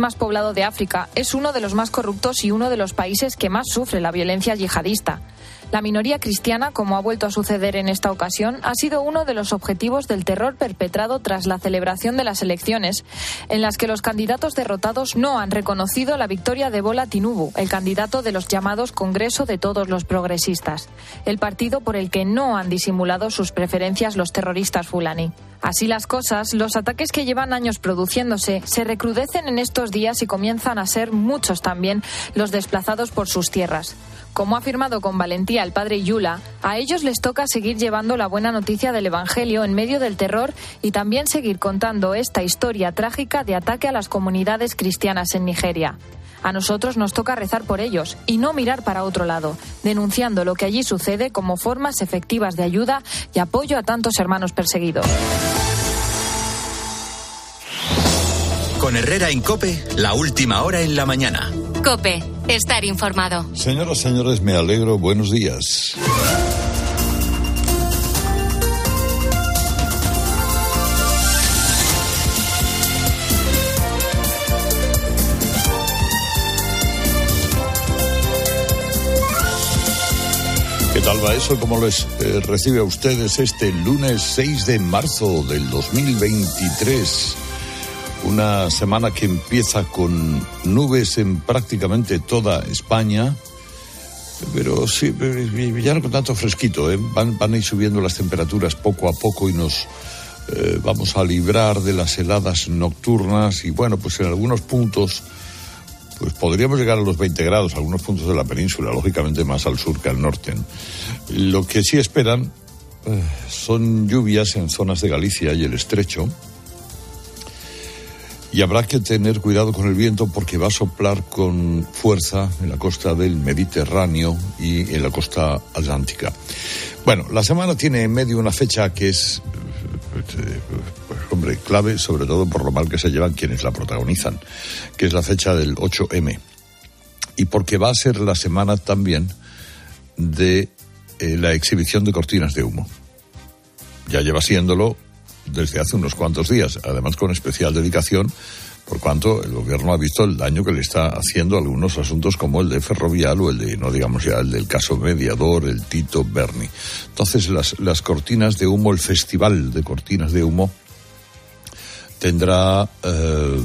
más poblado de África, es uno de los más corruptos y uno de los países que más sufre la violencia yihadista. La minoría cristiana, como ha vuelto a suceder en esta ocasión, ha sido uno de los objetivos del terror perpetrado tras la celebración de las elecciones, en las que los candidatos derrotados no han reconocido la victoria de Bola Tinubu, el candidato de los llamados Congreso de Todos los Progresistas, el partido por el que no han disimulado sus preferencias los terroristas fulani. Así las cosas, los ataques que llevan años produciéndose se recrudecen en estos días y comienzan a ser muchos también los desplazados por sus tierras. Como ha afirmado con valentía el padre Yula, a ellos les toca seguir llevando la buena noticia del Evangelio en medio del terror y también seguir contando esta historia trágica de ataque a las comunidades cristianas en Nigeria. A nosotros nos toca rezar por ellos y no mirar para otro lado, denunciando lo que allí sucede como formas efectivas de ayuda y apoyo a tantos hermanos perseguidos. Con Herrera en Cope, la última hora en la mañana. Cope, estar informado. Señoras, señores, me alegro. Buenos días. ¿Qué tal va eso? ¿Cómo les eh, recibe a ustedes este lunes 6 de marzo del 2023? Una semana que empieza con nubes en prácticamente toda España, pero sí, ya no con tanto fresquito, ¿eh? van, van a ir subiendo las temperaturas poco a poco y nos eh, vamos a librar de las heladas nocturnas y bueno, pues en algunos puntos pues podríamos llegar a los 20 grados, algunos puntos de la península, lógicamente más al sur que al norte. Lo que sí esperan eh, son lluvias en zonas de Galicia y el estrecho. Y habrá que tener cuidado con el viento porque va a soplar con fuerza en la costa del Mediterráneo y en la costa atlántica. Bueno, la semana tiene en medio una fecha que es pues, hombre, clave sobre todo por lo mal que se llevan quienes la protagonizan, que es la fecha del 8M. Y porque va a ser la semana también de eh, la exhibición de cortinas de humo. Ya lleva siéndolo desde hace unos cuantos días, además con especial dedicación, por cuanto el gobierno ha visto el daño que le está haciendo algunos asuntos como el de Ferrovial o el de, no digamos ya, el del caso mediador, el Tito Berni. Entonces, las, las cortinas de humo, el festival de cortinas de humo, tendrá, eh,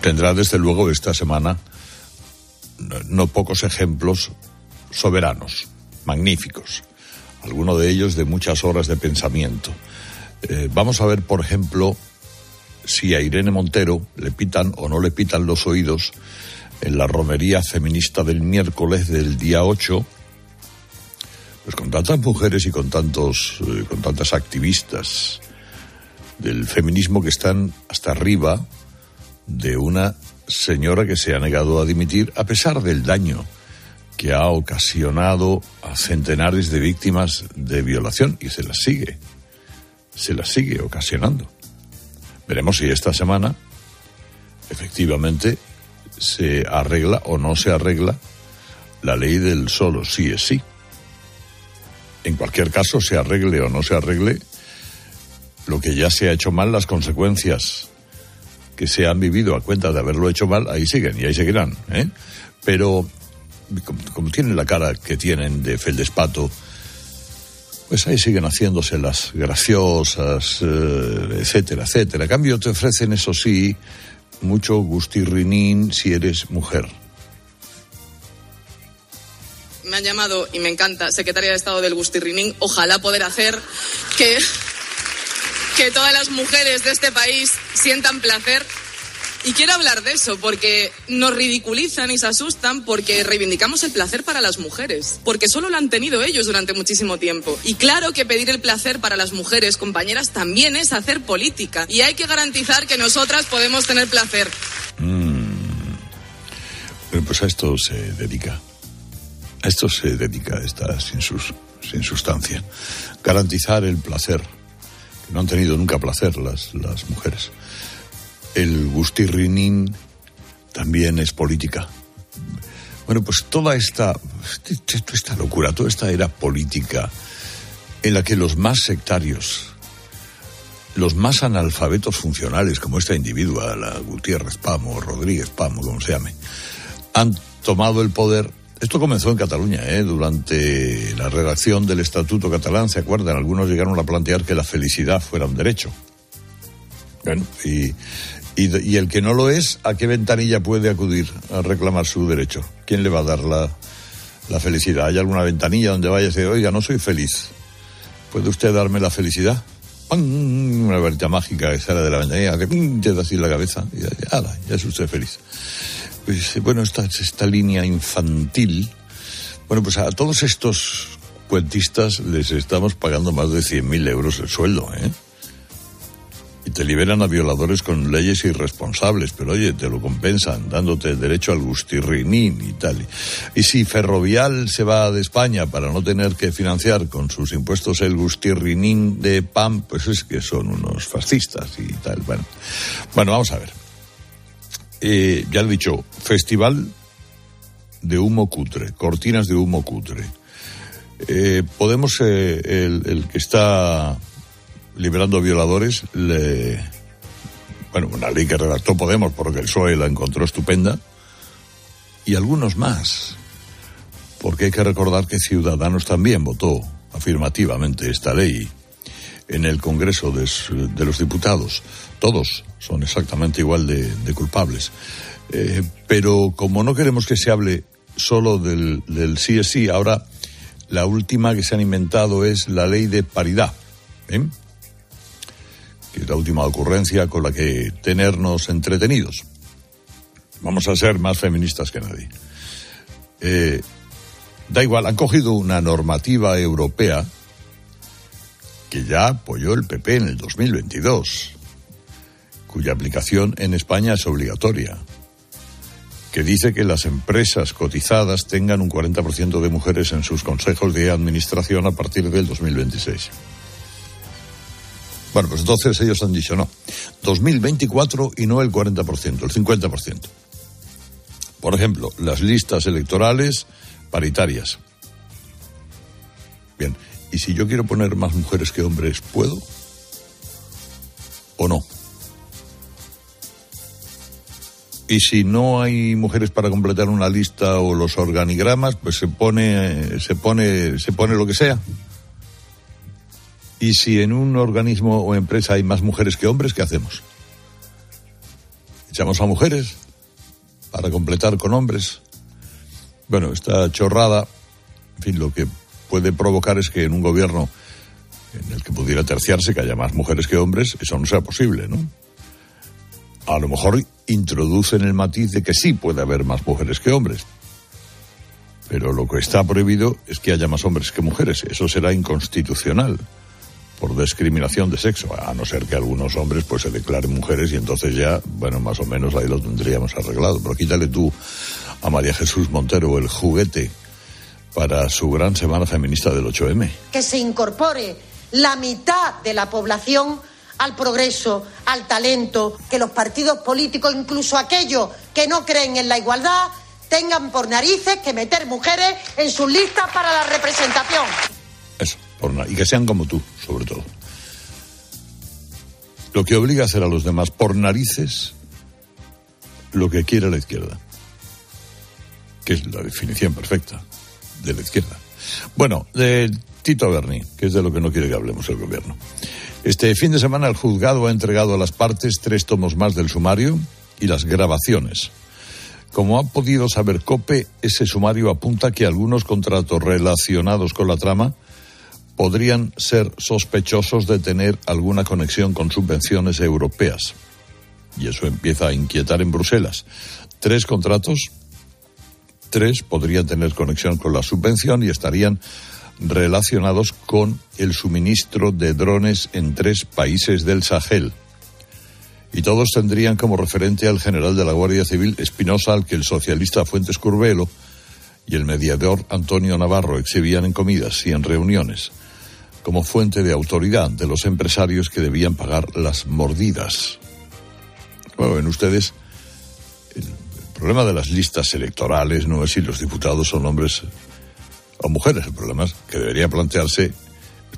tendrá desde luego esta semana no, no pocos ejemplos soberanos, magníficos, alguno de ellos de muchas horas de pensamiento. Eh, vamos a ver, por ejemplo, si a Irene Montero le pitan o no le pitan los oídos en la romería feminista del miércoles del día 8, pues con tantas mujeres y con tantos, eh, con tantas activistas del feminismo que están hasta arriba de una señora que se ha negado a dimitir a pesar del daño que ha ocasionado a centenares de víctimas de violación y se las sigue, se las sigue ocasionando. Veremos si esta semana efectivamente se arregla o no se arregla la ley del solo sí es sí. En cualquier caso, se arregle o no se arregle, lo que ya se ha hecho mal, las consecuencias que se han vivido a cuenta de haberlo hecho mal, ahí siguen y ahí seguirán. ¿eh? Pero como, como, tienen la cara que tienen de feldespato, pues ahí siguen haciéndose las graciosas, eh, etcétera, etcétera. A cambio te ofrecen, eso sí, mucho gustirrinín si eres mujer. Me han llamado, y me encanta, secretaria de Estado del Gustirrinín. Ojalá poder hacer que que todas las mujeres de este país sientan placer. Y quiero hablar de eso porque nos ridiculizan y se asustan porque reivindicamos el placer para las mujeres, porque solo lo han tenido ellos durante muchísimo tiempo. Y claro que pedir el placer para las mujeres, compañeras, también es hacer política. Y hay que garantizar que nosotras podemos tener placer. Mm. Bueno, pues a esto se dedica. A esto se dedica esta sin, sus, sin sustancia. Garantizar el placer no han tenido nunca placer las, las mujeres. El gustirrinín también es política. Bueno, pues toda esta, esta locura, toda esta era política en la que los más sectarios los más analfabetos funcionales, como esta individua, la Gutiérrez Pamo, Rodríguez Pamo, como se llame, han tomado el poder. Esto comenzó en Cataluña, ¿eh? durante la redacción del Estatuto catalán, ¿se acuerdan? Algunos llegaron a plantear que la felicidad fuera un derecho. Bueno, y, y, el que no lo es, ¿a qué ventanilla puede acudir a reclamar su derecho? ¿Quién le va a dar la, la felicidad? ¿Hay alguna ventanilla donde vaya y dice, oiga, no soy feliz? ¿Puede usted darme la felicidad? Una varita mágica que sale de la ventanilla, que te da así la cabeza y ya, ya es usted feliz. Pues, bueno, esta, esta línea infantil, bueno, pues a todos estos cuentistas les estamos pagando más de 100.000 euros el sueldo, ¿eh? Te liberan a violadores con leyes irresponsables, pero oye, te lo compensan dándote derecho al gustirrinín y tal. Y si Ferrovial se va de España para no tener que financiar con sus impuestos el gustirrinín de PAM, pues es que son unos fascistas y tal. Bueno, bueno vamos a ver. Eh, ya he dicho, festival de humo cutre, cortinas de humo cutre. Eh, podemos, eh, el que está liberando violadores, le, bueno, una ley que redactó Podemos porque el PSOE la encontró estupenda, y algunos más, porque hay que recordar que Ciudadanos también votó afirmativamente esta ley en el Congreso de, los Diputados. Todos son exactamente igual de, culpables. Eh, pero como no queremos que se hable solo del, del sí es sí, ahora la última que se han inventado es la ley de paridad. ¿eh? Que es la última ocurrencia con la que tenernos entretenidos. Vamos a ser más feministas que nadie. Eh, da igual, han cogido una normativa europea que ya apoyó el PP en el 2022, cuya aplicación en España es obligatoria, que dice que las empresas cotizadas tengan un 40% de mujeres en sus consejos de administración a partir del 2026. Bueno, pues entonces ellos han dicho no. 2024 y no el 40%, el 50%. Por ejemplo, las listas electorales paritarias. Bien, ¿y si yo quiero poner más mujeres que hombres, puedo? ¿O no? Y si no hay mujeres para completar una lista o los organigramas, pues se pone, se pone, se pone lo que sea. Y si en un organismo o empresa hay más mujeres que hombres, ¿qué hacemos? ¿Echamos a mujeres para completar con hombres? Bueno, esta chorrada, en fin, lo que puede provocar es que en un gobierno en el que pudiera terciarse que haya más mujeres que hombres, eso no sea posible, ¿no? A lo mejor introducen el matiz de que sí puede haber más mujeres que hombres. Pero lo que está prohibido es que haya más hombres que mujeres. Eso será inconstitucional por discriminación de sexo, a no ser que algunos hombres pues se declaren mujeres y entonces ya, bueno, más o menos ahí lo tendríamos arreglado. Pero quítale tú a María Jesús Montero el juguete para su gran semana feminista del 8M. Que se incorpore la mitad de la población al progreso, al talento, que los partidos políticos, incluso aquellos que no creen en la igualdad, tengan por narices que meter mujeres en sus listas para la representación. Eso y que sean como tú, sobre todo. Lo que obliga a hacer a los demás por narices lo que quiere la izquierda, que es la definición perfecta de la izquierda. Bueno, de Tito Berni, que es de lo que no quiere que hablemos el gobierno. Este fin de semana el juzgado ha entregado a las partes tres tomos más del sumario y las grabaciones. Como ha podido saber COPE, ese sumario apunta que algunos contratos relacionados con la trama podrían ser sospechosos de tener alguna conexión con subvenciones europeas. Y eso empieza a inquietar en Bruselas. Tres contratos, tres podrían tener conexión con la subvención y estarían relacionados con el suministro de drones en tres países del Sahel. Y todos tendrían como referente al general de la Guardia Civil Espinosa, al que el socialista Fuentes Curvelo y el mediador Antonio Navarro exhibían en comidas y en reuniones como fuente de autoridad de los empresarios que debían pagar las mordidas. Bueno, ven ustedes, el problema de las listas electorales no es si los diputados son hombres o mujeres, el problema es que debería plantearse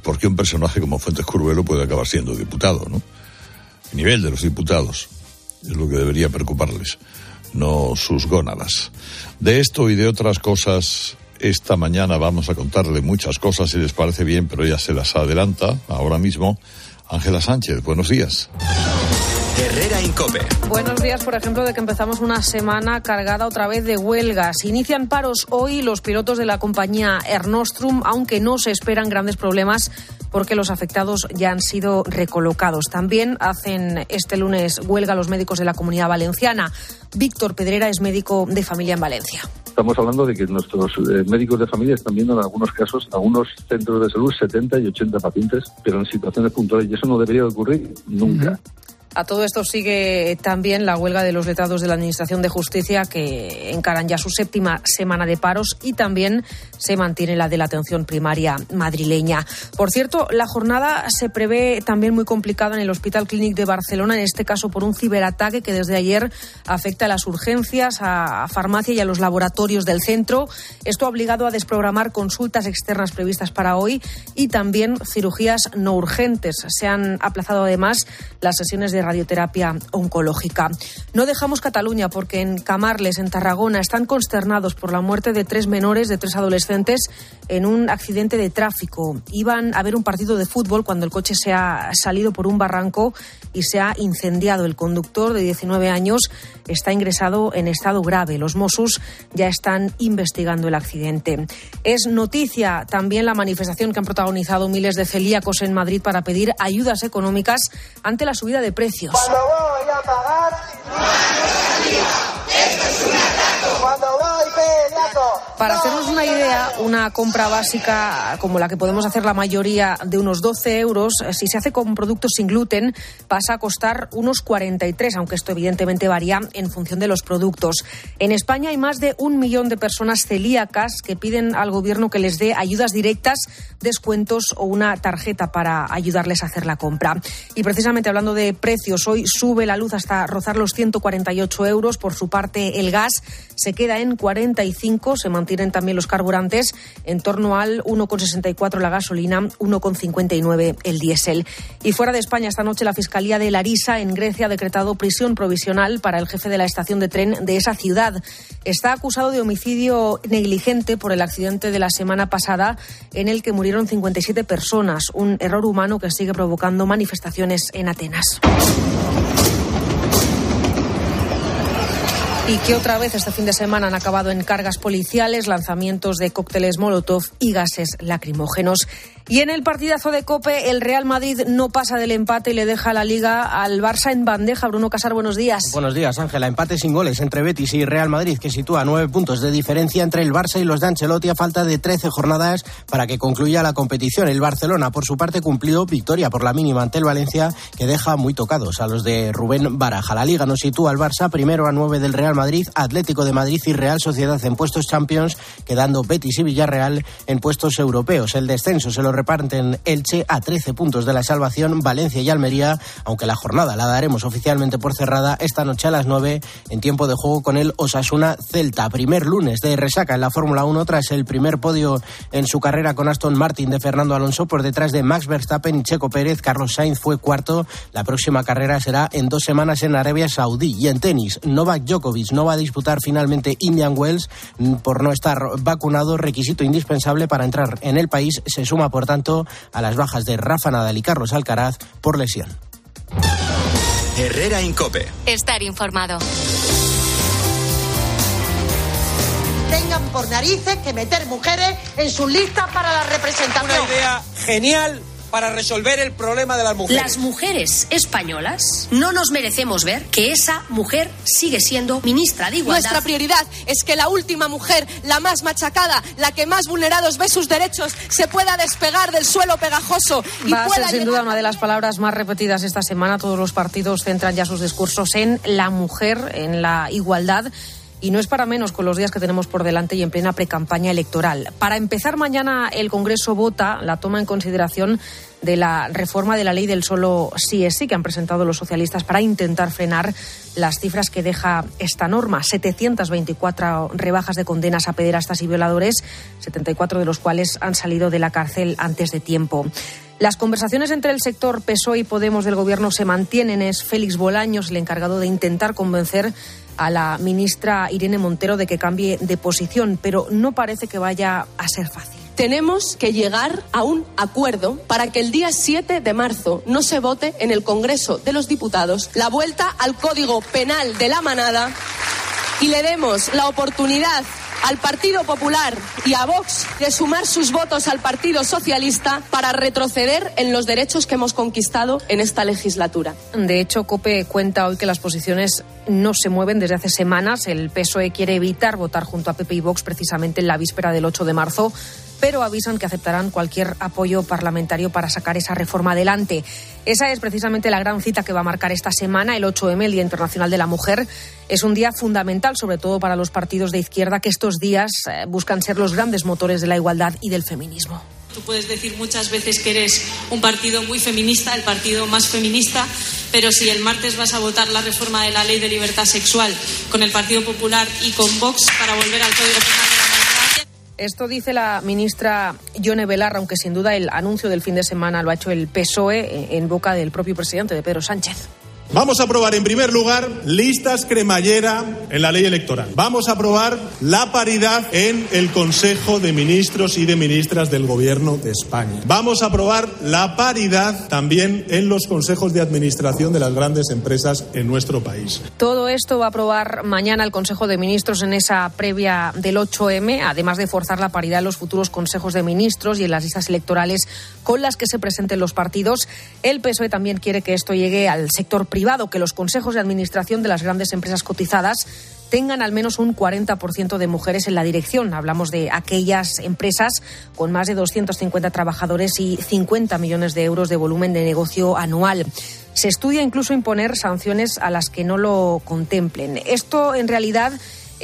por qué un personaje como Fuentes Curvelo puede acabar siendo diputado, ¿no? El nivel de los diputados es lo que debería preocuparles, no sus gónadas. De esto y de otras cosas, esta mañana vamos a contarle muchas cosas, si les parece bien, pero ella se las adelanta ahora mismo. Ángela Sánchez, buenos días. Herrera Incope. Buenos días, por ejemplo, de que empezamos una semana cargada otra vez de huelgas. Inician paros hoy los pilotos de la compañía Air Nostrum, aunque no se esperan grandes problemas porque los afectados ya han sido recolocados. También hacen este lunes huelga los médicos de la comunidad valenciana. Víctor Pedrera es médico de familia en Valencia. Estamos hablando de que nuestros eh, médicos de familia están viendo en algunos casos, en algunos centros de salud, 70 y 80 pacientes, pero en situaciones puntuales. Y eso no debería ocurrir nunca. A todo esto sigue también la huelga de los letrados de la Administración de Justicia que encaran ya su séptima semana de paros y también se mantiene la de la atención primaria madrileña. Por cierto, la jornada se prevé también muy complicada en el Hospital Clínic de Barcelona, en este caso por un ciberataque que desde ayer afecta a las urgencias, a farmacia y a los laboratorios del centro. Esto ha obligado a desprogramar consultas externas previstas para hoy y también cirugías no urgentes. Se han aplazado además las sesiones de radioterapia oncológica. No dejamos Cataluña porque en Camarles, en Tarragona, están consternados por la muerte de tres menores, de tres adolescentes, en un accidente de tráfico. Iban a ver un partido de fútbol cuando el coche se ha salido por un barranco y se ha incendiado. El conductor de 19 años está ingresado en estado grave. Los Mossos ya están investigando el accidente. Es noticia también la manifestación que han protagonizado miles de celíacos en Madrid para pedir ayudas económicas ante la subida de precios cuando voy a pagar, esto es un atraco. Cuando voy. Para hacernos una idea, una compra básica como la que podemos hacer la mayoría de unos 12 euros, eh, si se hace con productos sin gluten, pasa a costar unos 43, aunque esto evidentemente varía en función de los productos. En España hay más de un millón de personas celíacas que piden al gobierno que les dé ayudas directas, descuentos o una tarjeta para ayudarles a hacer la compra. Y precisamente hablando de precios, hoy sube la luz hasta rozar los 148 euros. Por su parte, el gas se queda en 45, se mantienen también los carburantes en torno al 1,64 la gasolina, 1,59 el diésel. Y fuera de España, esta noche la Fiscalía de Larisa en Grecia ha decretado prisión provisional para el jefe de la estación de tren de esa ciudad. Está acusado de homicidio negligente por el accidente de la semana pasada en el que murieron 57 personas, un error humano que sigue provocando manifestaciones en Atenas. Y que otra vez este fin de semana han acabado en cargas policiales, lanzamientos de cócteles Molotov y gases lacrimógenos. Y en el partidazo de Cope, el Real Madrid no pasa del empate y le deja la liga al Barça en bandeja. Bruno Casar, buenos días. Buenos días, Ángela. Empate sin goles entre Betis y Real Madrid, que sitúa nueve puntos de diferencia entre el Barça y los de Ancelotti a falta de trece jornadas para que concluya la competición. El Barcelona, por su parte, cumplió victoria por la mínima ante el Valencia, que deja muy tocados a los de Rubén Baraja. La liga nos sitúa al Barça primero a nueve del Real Madrid, Atlético de Madrid y Real Sociedad en puestos Champions, quedando Betis y Villarreal en puestos europeos. El descenso se lo reparten Elche a 13 puntos de la salvación, Valencia y Almería, aunque la jornada la daremos oficialmente por cerrada esta noche a las 9 en tiempo de juego con el Osasuna Celta. Primer lunes de resaca en la Fórmula 1 tras el primer podio en su carrera con Aston Martin de Fernando Alonso por detrás de Max Verstappen y Checo Pérez. Carlos Sainz fue cuarto. La próxima carrera será en dos semanas en Arabia Saudí. Y en tenis, Novak Djokovic no va a disputar finalmente Indian Wells por no estar vacunado, requisito indispensable para entrar en el país. Se suma, por tanto, a las bajas de Rafa Nadal y Carlos Alcaraz por lesión. Herrera Incope. Estar informado. Tengan por narices que meter mujeres en sus listas para la representación. Una idea genial para resolver el problema de las mujeres. Las mujeres españolas no nos merecemos ver que esa mujer sigue siendo ministra de Igualdad. Nuestra prioridad es que la última mujer, la más machacada, la que más vulnerados ve sus derechos, se pueda despegar del suelo pegajoso y Va a pueda ser sin llegar- duda una de las palabras más repetidas esta semana. Todos los partidos centran ya sus discursos en la mujer, en la igualdad. Y no es para menos con los días que tenemos por delante y en plena precampaña electoral. Para empezar, mañana el Congreso vota la toma en consideración de la reforma de la ley del solo sí es sí que han presentado los socialistas para intentar frenar las cifras que deja esta norma. 724 rebajas de condenas a pederastas y violadores, 74 de los cuales han salido de la cárcel antes de tiempo. Las conversaciones entre el sector PSOE y Podemos del Gobierno se mantienen. Es Félix Bolaños el encargado de intentar convencer a la ministra Irene Montero de que cambie de posición, pero no parece que vaya a ser fácil. Tenemos que llegar a un acuerdo para que el día 7 de marzo no se vote en el Congreso de los Diputados la vuelta al Código Penal de la Manada y le demos la oportunidad al Partido Popular y a Vox de sumar sus votos al Partido Socialista para retroceder en los derechos que hemos conquistado en esta legislatura. De hecho, COPE cuenta hoy que las posiciones no se mueven desde hace semanas. El PSOE quiere evitar votar junto a PP y Vox precisamente en la víspera del 8 de marzo pero avisan que aceptarán cualquier apoyo parlamentario para sacar esa reforma adelante. Esa es precisamente la gran cita que va a marcar esta semana, el 8M, el Día Internacional de la Mujer. Es un día fundamental, sobre todo para los partidos de izquierda, que estos días eh, buscan ser los grandes motores de la igualdad y del feminismo. Tú puedes decir muchas veces que eres un partido muy feminista, el partido más feminista, pero si el martes vas a votar la reforma de la ley de libertad sexual con el Partido Popular y con Vox para volver al Código Penal esto dice la ministra Yone Belarra, aunque sin duda el anuncio del fin de semana lo ha hecho el PSOE en boca del propio presidente de Pedro Sánchez. Vamos a aprobar en primer lugar listas cremallera en la ley electoral. Vamos a aprobar la paridad en el Consejo de Ministros y de Ministras del Gobierno de España. Vamos a aprobar la paridad también en los consejos de administración de las grandes empresas en nuestro país. Todo esto va a aprobar mañana el Consejo de Ministros en esa previa del 8M, además de forzar la paridad en los futuros consejos de ministros y en las listas electorales con las que se presenten los partidos. El PSOE también quiere que esto llegue al sector privado, que los consejos de administración de las grandes empresas cotizadas tengan al menos un 40% de mujeres en la dirección. Hablamos de aquellas empresas con más de 250 trabajadores y 50 millones de euros de volumen de negocio anual. Se estudia incluso imponer sanciones a las que no lo contemplen. Esto, en realidad,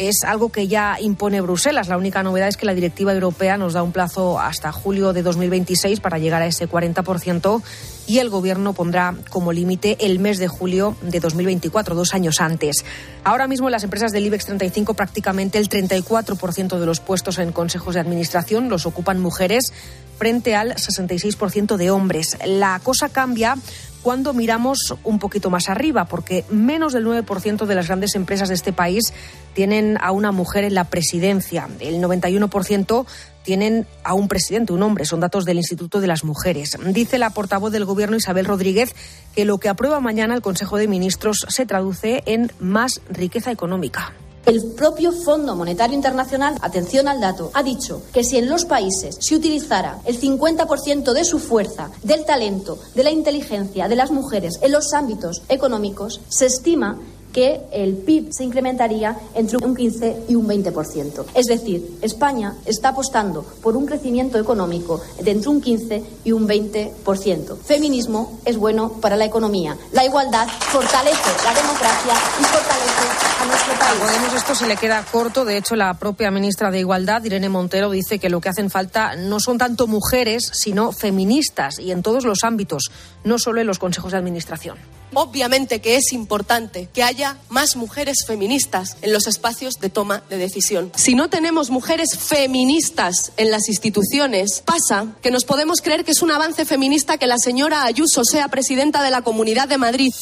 es algo que ya impone Bruselas. La única novedad es que la directiva europea nos da un plazo hasta julio de 2026 para llegar a ese 40% y el Gobierno pondrá como límite el mes de julio de 2024, dos años antes. Ahora mismo las empresas del IBEX 35 prácticamente el 34% de los puestos en consejos de administración los ocupan mujeres frente al 66% de hombres. La cosa cambia cuando miramos un poquito más arriba, porque menos del 9% de las grandes empresas de este país tienen a una mujer en la presidencia. El 91% tienen a un presidente, un hombre. Son datos del Instituto de las Mujeres. Dice la portavoz del Gobierno, Isabel Rodríguez, que lo que aprueba mañana el Consejo de Ministros se traduce en más riqueza económica. El propio Fondo Monetario Internacional, atención al dato, ha dicho que si en los países se utilizara el 50% de su fuerza, del talento, de la inteligencia de las mujeres en los ámbitos económicos, se estima que el PIB se incrementaría entre un 15 y un 20%. Es decir, España está apostando por un crecimiento económico de entre un 15 y un 20%. Feminismo es bueno para la economía. La igualdad fortalece la democracia y fortalece a nuestro país. Podemos esto se le queda corto. De hecho, la propia ministra de Igualdad, Irene Montero, dice que lo que hacen falta no son tanto mujeres, sino feministas y en todos los ámbitos, no solo en los consejos de administración. Obviamente que es importante que haya más mujeres feministas en los espacios de toma de decisión. Si no tenemos mujeres feministas en las instituciones, pasa que nos podemos creer que es un avance feminista que la señora Ayuso sea presidenta de la Comunidad de Madrid.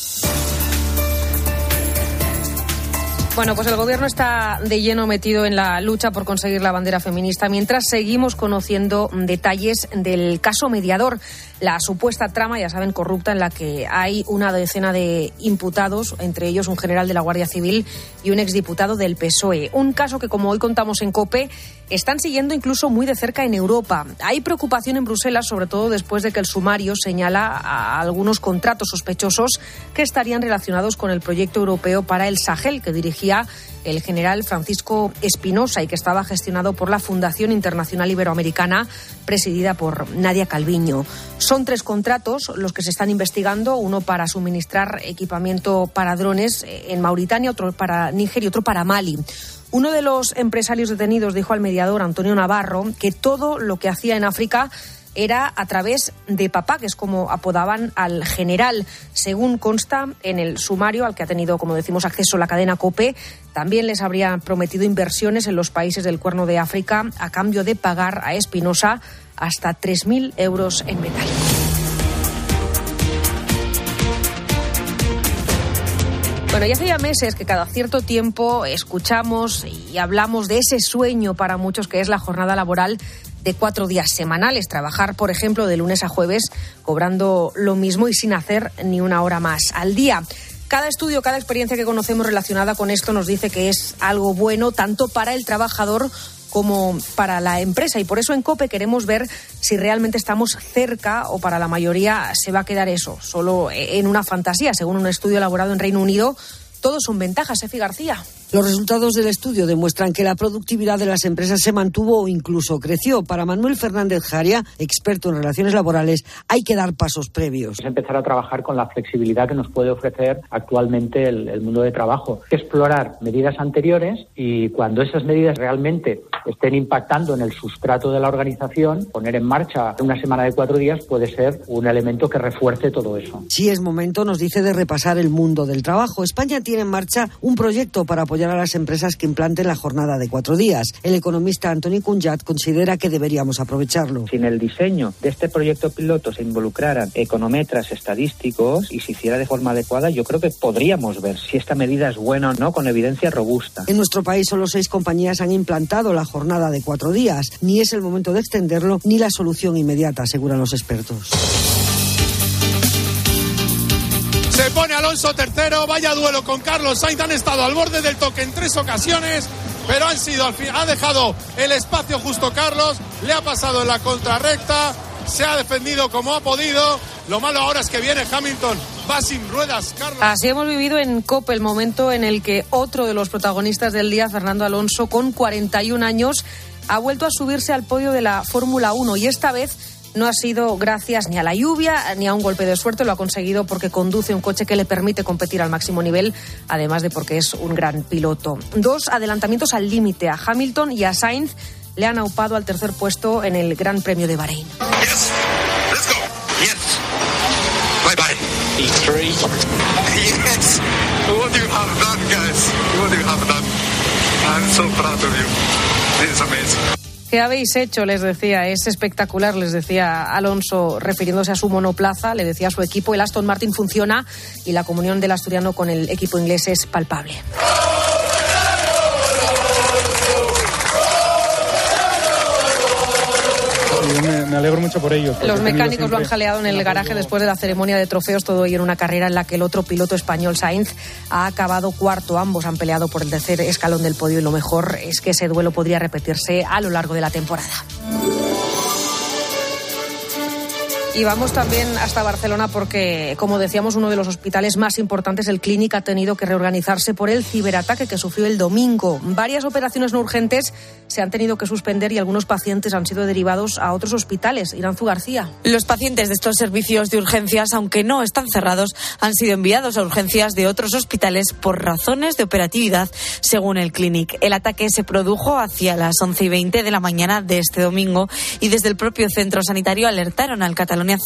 Bueno, pues el gobierno está de lleno metido en la lucha por conseguir la bandera feminista mientras seguimos conociendo detalles del caso mediador, la supuesta trama, ya saben, corrupta en la que hay una decena de imputados, entre ellos un general de la Guardia Civil y un exdiputado del PSOE. Un caso que, como hoy contamos en COPE, están siguiendo incluso muy de cerca en Europa. Hay preocupación en Bruselas, sobre todo después de que el sumario señala a algunos contratos sospechosos que estarían relacionados con el proyecto europeo para el Sahel que dirigía el general Francisco Espinosa y que estaba gestionado por la Fundación Internacional Iberoamericana, presidida por Nadia Calviño. Son tres contratos los que se están investigando, uno para suministrar equipamiento para drones en Mauritania, otro para Níger y otro para Mali. Uno de los empresarios detenidos dijo al mediador Antonio Navarro que todo lo que hacía en África era a través de papá, que es como apodaban al general. Según consta en el sumario al que ha tenido, como decimos, acceso la cadena COPE, también les habría prometido inversiones en los países del Cuerno de África a cambio de pagar a Espinosa hasta 3.000 euros en metal. Bueno, ya hace ya meses que cada cierto tiempo escuchamos y hablamos de ese sueño para muchos que es la jornada laboral de cuatro días semanales. Trabajar, por ejemplo, de lunes a jueves cobrando lo mismo y sin hacer ni una hora más al día. Cada estudio, cada experiencia que conocemos relacionada con esto nos dice que es algo bueno tanto para el trabajador como para la empresa. Y por eso en COPE queremos ver si realmente estamos cerca o para la mayoría se va a quedar eso, solo en una fantasía. Según un estudio elaborado en Reino Unido, todos son ventajas, Efi García. Los resultados del estudio demuestran que la productividad de las empresas se mantuvo o incluso creció. Para Manuel Fernández Jaria, experto en relaciones laborales, hay que dar pasos previos. Es empezar a trabajar con la flexibilidad que nos puede ofrecer actualmente el, el mundo de trabajo. Explorar medidas anteriores y cuando esas medidas realmente estén impactando en el sustrato de la organización, poner en marcha una semana de cuatro días puede ser un elemento que refuerce todo eso. Sí es momento, nos dice, de repasar el mundo del trabajo. España tiene en marcha un proyecto para apoyar a las empresas que implanten la jornada de cuatro días. El economista Antoni Cunjat considera que deberíamos aprovecharlo. Si en el diseño de este proyecto piloto se involucraran econometras estadísticos y se hiciera de forma adecuada, yo creo que podríamos ver si esta medida es buena o no con evidencia robusta. En nuestro país solo seis compañías han implantado la jornada de cuatro días. Ni es el momento de extenderlo ni la solución inmediata, aseguran los expertos. Se pone Alonso tercero, vaya duelo con Carlos Sainz, han estado al borde del toque en tres ocasiones, pero han sido ha dejado el espacio justo Carlos, le ha pasado en la contrarrecta, se ha defendido como ha podido. Lo malo ahora es que viene Hamilton, va sin ruedas, Carlos. Así hemos vivido en COP el momento en el que otro de los protagonistas del día, Fernando Alonso, con 41 años, ha vuelto a subirse al podio de la Fórmula 1 y esta vez no ha sido gracias ni a la lluvia ni a un golpe de suerte, lo ha conseguido porque conduce un coche que le permite competir al máximo nivel, además de porque es un gran piloto. Dos adelantamientos al límite a Hamilton y a Sainz le han aupado al tercer puesto en el Gran Premio de Bahrein. Yes. Let's go. Yes. Bye bye. E3. Yes. What you have done, guys? What you have done? I'm so proud of you. This is amazing. ¿Qué habéis hecho? Les decía, es espectacular, les decía Alonso, refiriéndose a su monoplaza, le decía a su equipo, el Aston Martin funciona y la comunión del asturiano con el equipo inglés es palpable. Alegro mucho por ellos. Los mecánicos lo han jaleado en el garaje después de la ceremonia de trofeos, todo ello en una carrera en la que el otro piloto español, Sainz, ha acabado cuarto. Ambos han peleado por el tercer escalón del podio y lo mejor es que ese duelo podría repetirse a lo largo de la temporada. Y vamos también hasta Barcelona porque, como decíamos, uno de los hospitales más importantes, el Clínic, ha tenido que reorganizarse por el ciberataque que sufrió el domingo. Varias operaciones no urgentes se han tenido que suspender y algunos pacientes han sido derivados a otros hospitales. Iranzu García. Los pacientes de estos servicios de urgencias, aunque no están cerrados, han sido enviados a urgencias de otros hospitales por razones de operatividad, según el Clínic. El ataque se produjo hacia las 11 y 20 de la mañana de este domingo y desde el propio centro sanitario alertaron al Catalonia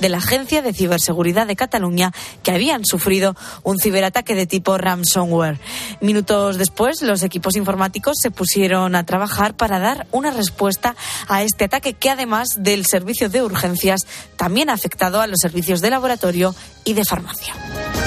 de la Agencia de Ciberseguridad de Cataluña que habían sufrido un ciberataque de tipo ransomware. Minutos después, los equipos informáticos se pusieron a trabajar para dar una respuesta a este ataque que además del servicio de urgencias también ha afectado a los servicios de laboratorio y de farmacia.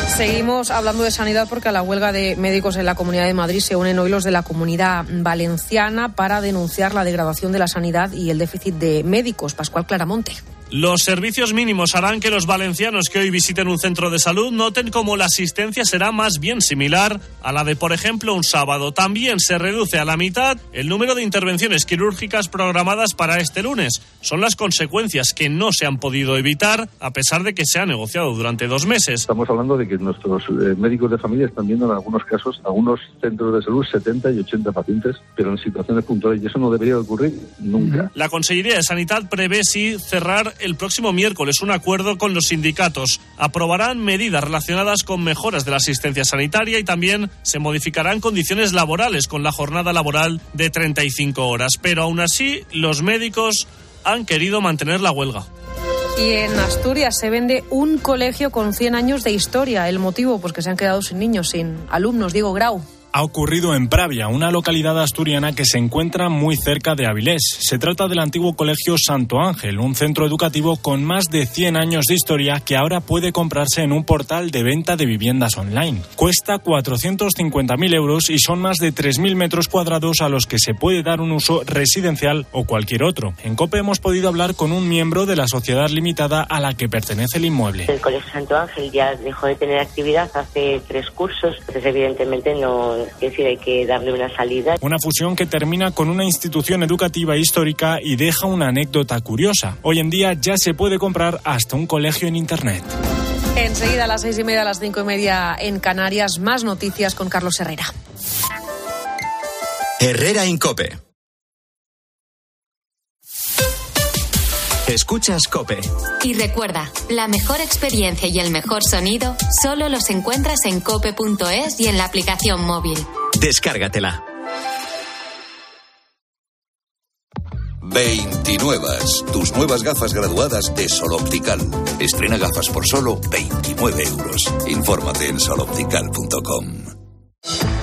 Seguimos hablando de sanidad porque a la huelga de médicos en la Comunidad de Madrid se unen hoy los de la Comunidad Valenciana para denunciar la degradación de la sanidad y el déficit de médicos. Pascual Claramonte. Los servicios mínimos harán que los valencianos que hoy visiten un centro de salud noten como la asistencia será más bien similar a la de, por ejemplo, un sábado. También se reduce a la mitad el número de intervenciones quirúrgicas programadas para este lunes. Son las consecuencias que no se han podido evitar a pesar de que se ha negociado durante dos meses. Estamos hablando de que nuestros eh, médicos de familia están viendo en algunos casos, algunos centros de salud, 70 y 80 pacientes, pero en situaciones puntuales. Y eso no debería ocurrir nunca. La Consellería de Sanidad prevé sí cerrar el próximo miércoles un acuerdo con los sindicatos. Aprobarán medidas relacionadas con mejoras de la asistencia sanitaria y también se modificarán condiciones laborales con la jornada laboral de 35 horas. Pero aún así, los médicos han querido mantener la huelga. Y en Asturias se vende un colegio con 100 años de historia. El motivo, pues que se han quedado sin niños, sin alumnos. Diego Grau ha ocurrido en Pravia, una localidad asturiana que se encuentra muy cerca de Avilés. Se trata del antiguo Colegio Santo Ángel, un centro educativo con más de 100 años de historia que ahora puede comprarse en un portal de venta de viviendas online. Cuesta 450.000 euros y son más de 3.000 metros cuadrados a los que se puede dar un uso residencial o cualquier otro. En COPE hemos podido hablar con un miembro de la sociedad limitada a la que pertenece el inmueble. El Colegio Santo Ángel ya dejó de tener actividad hace tres cursos, entonces evidentemente no es decir, hay que darle una salida. Una fusión que termina con una institución educativa histórica y deja una anécdota curiosa. Hoy en día ya se puede comprar hasta un colegio en Internet. Enseguida a las seis y media, a las cinco y media en Canarias, más noticias con Carlos Herrera. Herrera Incope. Escuchas Cope. Y recuerda, la mejor experiencia y el mejor sonido solo los encuentras en cope.es y en la aplicación móvil. Descárgatela. 29. Tus nuevas gafas graduadas de Sol Optical. Estrena gafas por solo 29 euros. Infórmate en soloptical.com.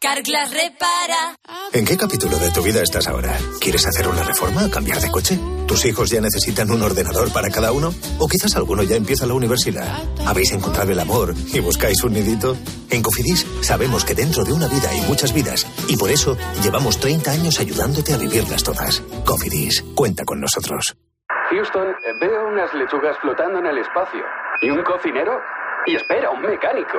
Carglass repara. ¿En qué capítulo de tu vida estás ahora? ¿Quieres hacer una reforma o cambiar de coche? ¿Tus hijos ya necesitan un ordenador para cada uno? ¿O quizás alguno ya empieza la universidad? ¿Habéis encontrado el amor y buscáis un nidito? En Cofidis sabemos que dentro de una vida hay muchas vidas y por eso llevamos 30 años ayudándote a vivirlas todas. Cofidis, cuenta con nosotros. Houston, veo unas lechugas flotando en el espacio. ¿Y un cocinero? Y espera, un mecánico.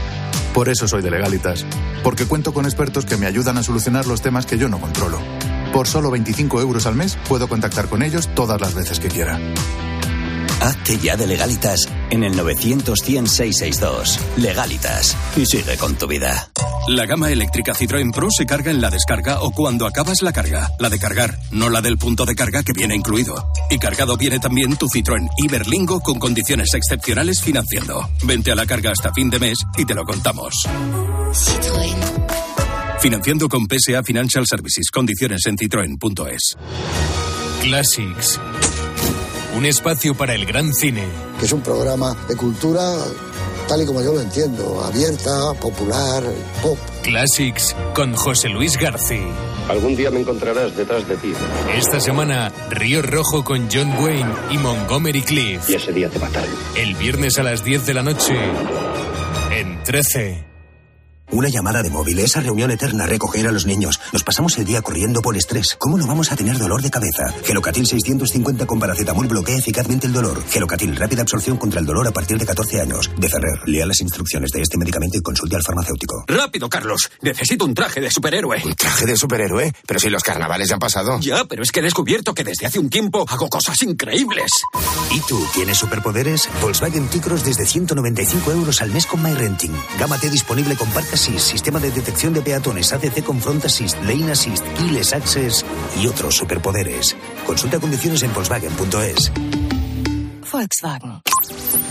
Por eso soy de Legalitas, porque cuento con expertos que me ayudan a solucionar los temas que yo no controlo. Por solo 25 euros al mes puedo contactar con ellos todas las veces que quiera. Hazte ya de Legalitas en el 900 Legalitas y sigue con tu vida. La gama eléctrica Citroën Pro se carga en la descarga o cuando acabas la carga. La de cargar, no la del punto de carga que viene incluido. Y cargado viene también tu Citroën Iberlingo con condiciones excepcionales financiando. Vente a la carga hasta fin de mes y te lo contamos. Citroën. Financiando con PSA Financial Services. Condiciones en citroen.es. Classics. Un espacio para el gran cine. que es un programa de cultura tal y como yo lo entiendo, abierta, popular, pop. Classics con José Luis García. Algún día me encontrarás detrás de ti. Esta semana, Río Rojo con John Wayne y Montgomery Cliff. Y ese día te mataré. El viernes a las 10 de la noche, en 13. Una llamada de móvil, esa reunión eterna, recoger a los niños. Nos pasamos el día corriendo por estrés. ¿Cómo no vamos a tener dolor de cabeza? Gelocatil 650 con paracetamol bloquea eficazmente el dolor. Gelocatil, rápida absorción contra el dolor a partir de 14 años. De Ferrer, lea las instrucciones de este medicamento y consulte al farmacéutico. Rápido, Carlos. Necesito un traje de superhéroe. ¿Un traje de superhéroe? Pero si los carnavales ya han pasado. Ya, pero es que he descubierto que desde hace un tiempo hago cosas increíbles. ¿Y tú tienes superpoderes? Volkswagen T-Cross desde 195 euros al mes con MyRenting. Gama T disponible con Park Assist, sistema de detección de peatones, ACC con Front Assist, Lane Assist, Keyless Access y otros superpoderes. Consulta condiciones en Volkswagen.es. Volkswagen.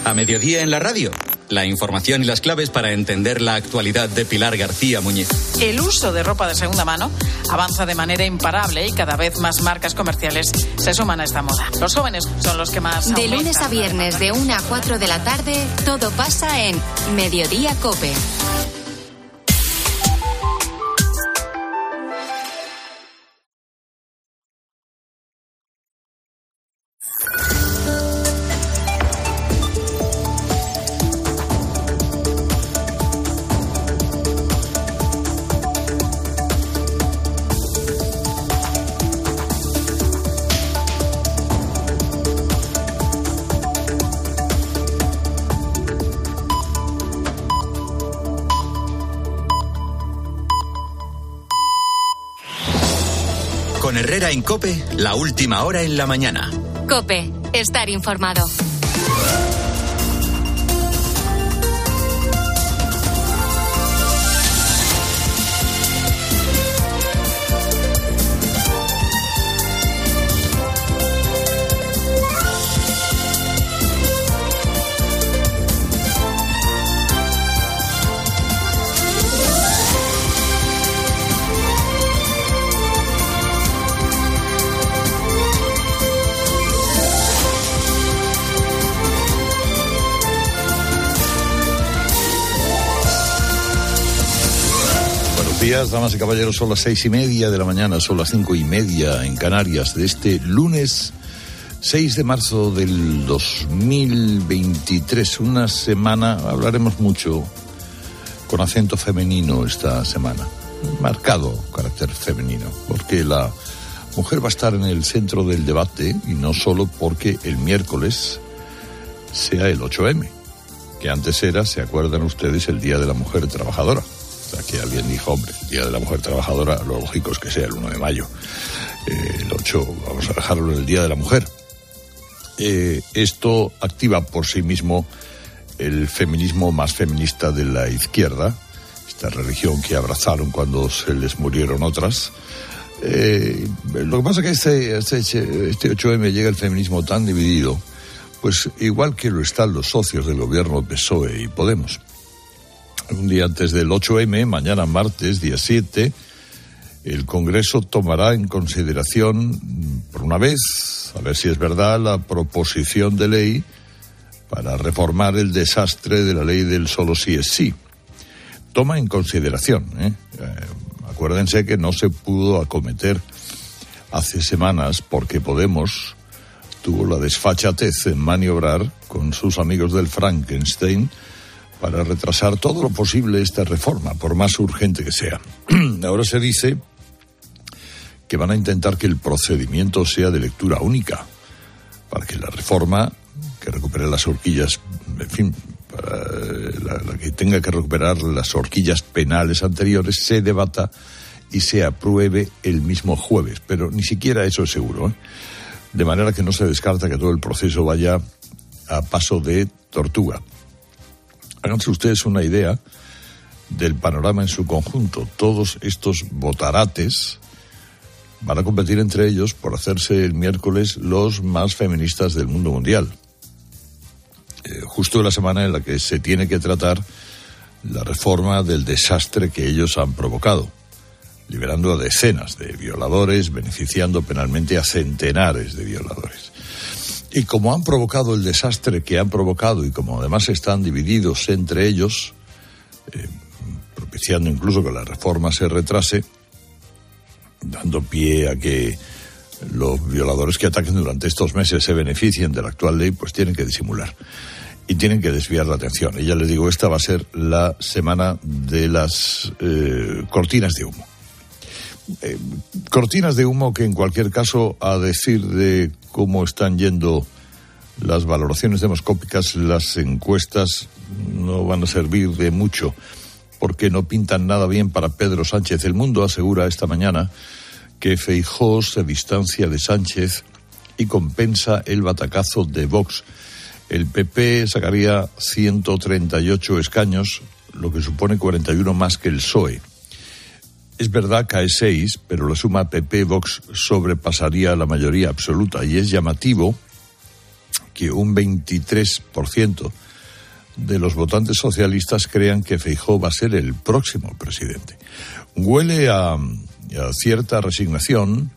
A mediodía en la radio. La información y las claves para entender la actualidad de Pilar García Muñiz. El uso de ropa de segunda mano avanza de manera imparable y cada vez más marcas comerciales se suman a esta moda. Los jóvenes son los que más. De lunes a viernes, de 1 a 4 de la tarde, todo pasa en Mediodía Cope. Con Herrera en Cope, la última hora en la mañana. Cope, estar informado. Buenos días, damas y caballeros. Son las seis y media de la mañana, son las cinco y media en Canarias de este lunes 6 de marzo del 2023. Una semana, hablaremos mucho con acento femenino esta semana. Marcado carácter femenino, porque la mujer va a estar en el centro del debate y no solo porque el miércoles sea el 8M, que antes era, se acuerdan ustedes, el Día de la Mujer Trabajadora. Que alguien dijo, hombre, Día de la Mujer Trabajadora, lo lógico es que sea el 1 de mayo. Eh, el 8, vamos a dejarlo en el Día de la Mujer. Eh, esto activa por sí mismo el feminismo más feminista de la izquierda, esta religión que abrazaron cuando se les murieron otras. Eh, lo que pasa es que este, este, este 8M llega el feminismo tan dividido, pues igual que lo están los socios del gobierno PSOE y Podemos un día antes del 8M, mañana martes, día 7, el Congreso tomará en consideración, por una vez, a ver si es verdad, la proposición de ley para reformar el desastre de la ley del solo sí es sí. Toma en consideración. ¿eh? Eh, acuérdense que no se pudo acometer hace semanas porque Podemos tuvo la desfachatez en maniobrar con sus amigos del Frankenstein para retrasar todo lo posible esta reforma, por más urgente que sea. Ahora se dice que van a intentar que el procedimiento sea de lectura única, para que la reforma, que recupere las horquillas, en fin, la que tenga que recuperar las horquillas penales anteriores, se debata y se apruebe el mismo jueves. Pero ni siquiera eso es seguro. ¿eh? De manera que no se descarta que todo el proceso vaya a paso de tortuga. Háganse ustedes una idea del panorama en su conjunto. Todos estos botarates van a competir entre ellos por hacerse el miércoles los más feministas del mundo mundial. Eh, justo la semana en la que se tiene que tratar la reforma del desastre que ellos han provocado, liberando a decenas de violadores, beneficiando penalmente a centenares de violadores. Y como han provocado el desastre que han provocado y como además están divididos entre ellos, eh, propiciando incluso que la reforma se retrase, dando pie a que los violadores que ataquen durante estos meses se beneficien de la actual ley, pues tienen que disimular. y tienen que desviar la atención. Y ya les digo, esta va a ser la semana de las eh, cortinas de humo. Eh, cortinas de humo que en cualquier caso, a decir de cómo están yendo las valoraciones demoscópicas, las encuestas no van a servir de mucho porque no pintan nada bien para Pedro Sánchez. El mundo asegura esta mañana que Feijó se distancia de Sánchez y compensa el batacazo de Vox. El PP sacaría 138 escaños, lo que supone 41 más que el PSOE. Es verdad, cae 6, pero la suma PP-Vox sobrepasaría la mayoría absoluta y es llamativo que un 23% de los votantes socialistas crean que Feijó va a ser el próximo presidente. Huele a, cierta resignación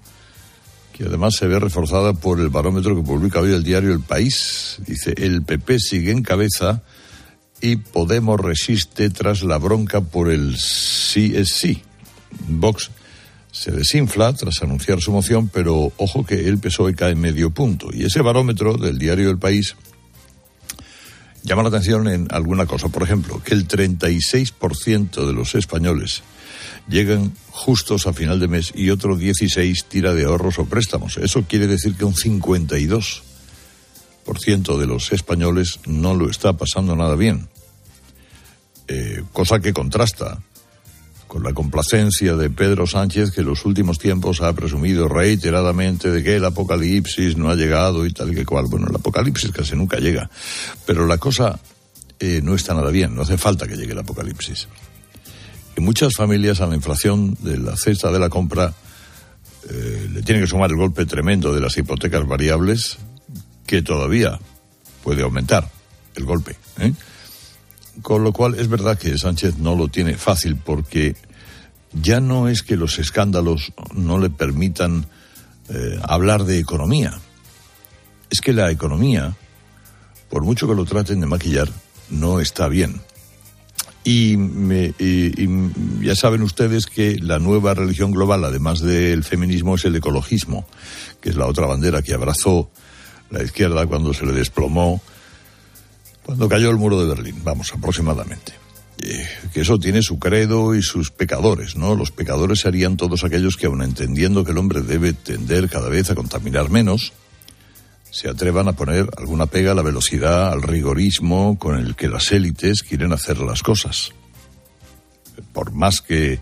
que además se ve reforzada por el barómetro que publica hoy el diario El País. Dice, el PP sigue en cabeza y Podemos resiste tras la bronca por el sí es sí. Vox se desinfla tras anunciar su moción, pero ojo que el PSOE cae medio punto. Y ese barómetro del diario El País llama la atención en alguna cosa. Por ejemplo, que el 36% de los españoles llegan justos a final de mes y otro 16 tira de ahorros o préstamos. Eso quiere decir que un 52% de los españoles no lo está pasando nada bien. Eh, cosa que contrasta con la complacencia de Pedro Sánchez, que en los últimos tiempos ha presumido reiteradamente de que el apocalipsis no ha llegado y tal y que cual. Bueno, el apocalipsis casi nunca llega, pero la cosa eh, no está nada bien, no hace falta que llegue el apocalipsis. En muchas familias a la inflación de la cesta de la compra eh, le tiene que sumar el golpe tremendo de las hipotecas variables, que todavía puede aumentar el golpe. ¿eh? Con lo cual es verdad que Sánchez no lo tiene fácil porque ya no es que los escándalos no le permitan eh, hablar de economía. Es que la economía, por mucho que lo traten de maquillar, no está bien. Y, ya saben ustedes que la nueva religión global, además del feminismo, es el ecologismo, que es la otra bandera que abrazó la izquierda cuando se le desplomó cuando cayó el muro de Berlín, vamos, aproximadamente. Que eso tiene su credo y sus pecadores, ¿no? Los pecadores serían todos aquellos que, aun entendiendo que el hombre debe tender cada vez a contaminar menos, se atrevan a poner alguna pega a la velocidad, al rigorismo con el que las élites quieren hacer las cosas. Por más que